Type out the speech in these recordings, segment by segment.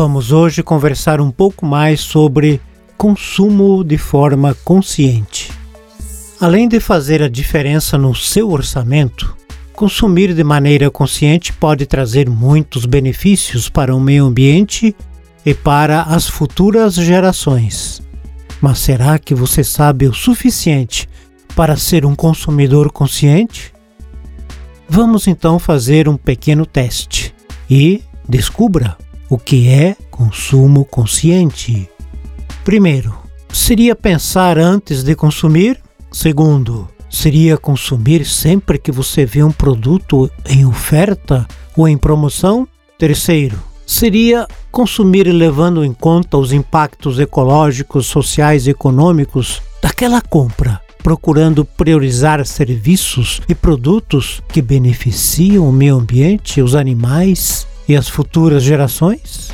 Vamos hoje conversar um pouco mais sobre consumo de forma consciente. Além de fazer a diferença no seu orçamento, consumir de maneira consciente pode trazer muitos benefícios para o meio ambiente e para as futuras gerações. Mas será que você sabe o suficiente para ser um consumidor consciente? Vamos então fazer um pequeno teste e descubra o que é consumo consciente. Primeiro, seria pensar antes de consumir? Segundo, seria consumir sempre que você vê um produto em oferta ou em promoção? Terceiro, seria consumir levando em conta os impactos ecológicos, sociais e econômicos daquela compra, procurando priorizar serviços e produtos que beneficiam o meio ambiente, os animais e as futuras gerações?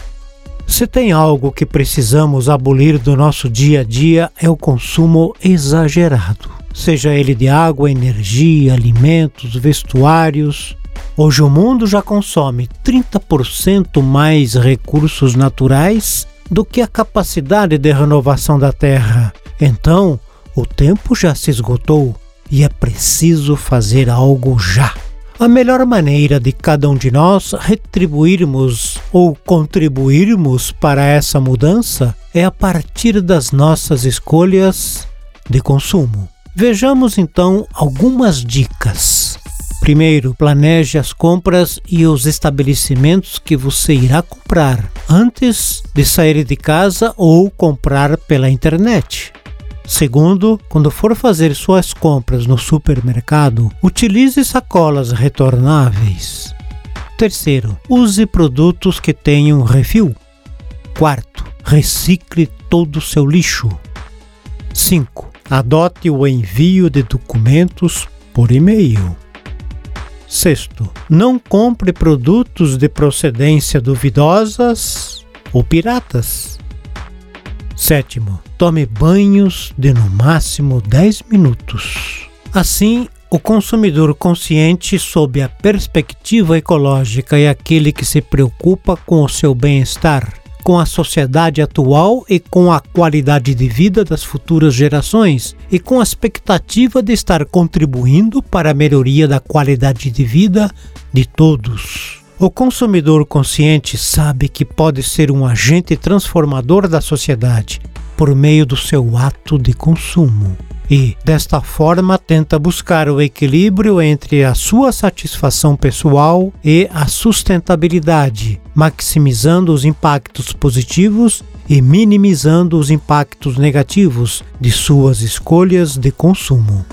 Se tem algo que precisamos abolir do nosso dia a dia é o consumo exagerado, seja ele de água, energia, alimentos, vestuários, Hoje o mundo já consome 30% mais recursos naturais do que a capacidade de renovação da Terra. Então, o tempo já se esgotou e é preciso fazer algo já. A melhor maneira de cada um de nós retribuirmos ou contribuirmos para essa mudança é a partir das nossas escolhas de consumo. Vejamos então algumas dicas. Primeiro, planeje as compras e os estabelecimentos que você irá comprar antes de sair de casa ou comprar pela internet. Segundo, quando for fazer suas compras no supermercado, utilize sacolas retornáveis. Terceiro, use produtos que tenham refil. Quarto, recicle todo o seu lixo. 5. Adote o envio de documentos por e-mail. Sexto, não compre produtos de procedência duvidosas ou piratas. Sétimo, tome banhos de no máximo 10 minutos. Assim, o consumidor consciente sob a perspectiva ecológica é aquele que se preocupa com o seu bem-estar com a sociedade atual e com a qualidade de vida das futuras gerações e com a expectativa de estar contribuindo para a melhoria da qualidade de vida de todos. O consumidor consciente sabe que pode ser um agente transformador da sociedade por meio do seu ato de consumo e, desta forma, tenta buscar o equilíbrio entre a sua satisfação pessoal e a sustentabilidade, maximizando os impactos positivos e minimizando os impactos negativos de suas escolhas de consumo.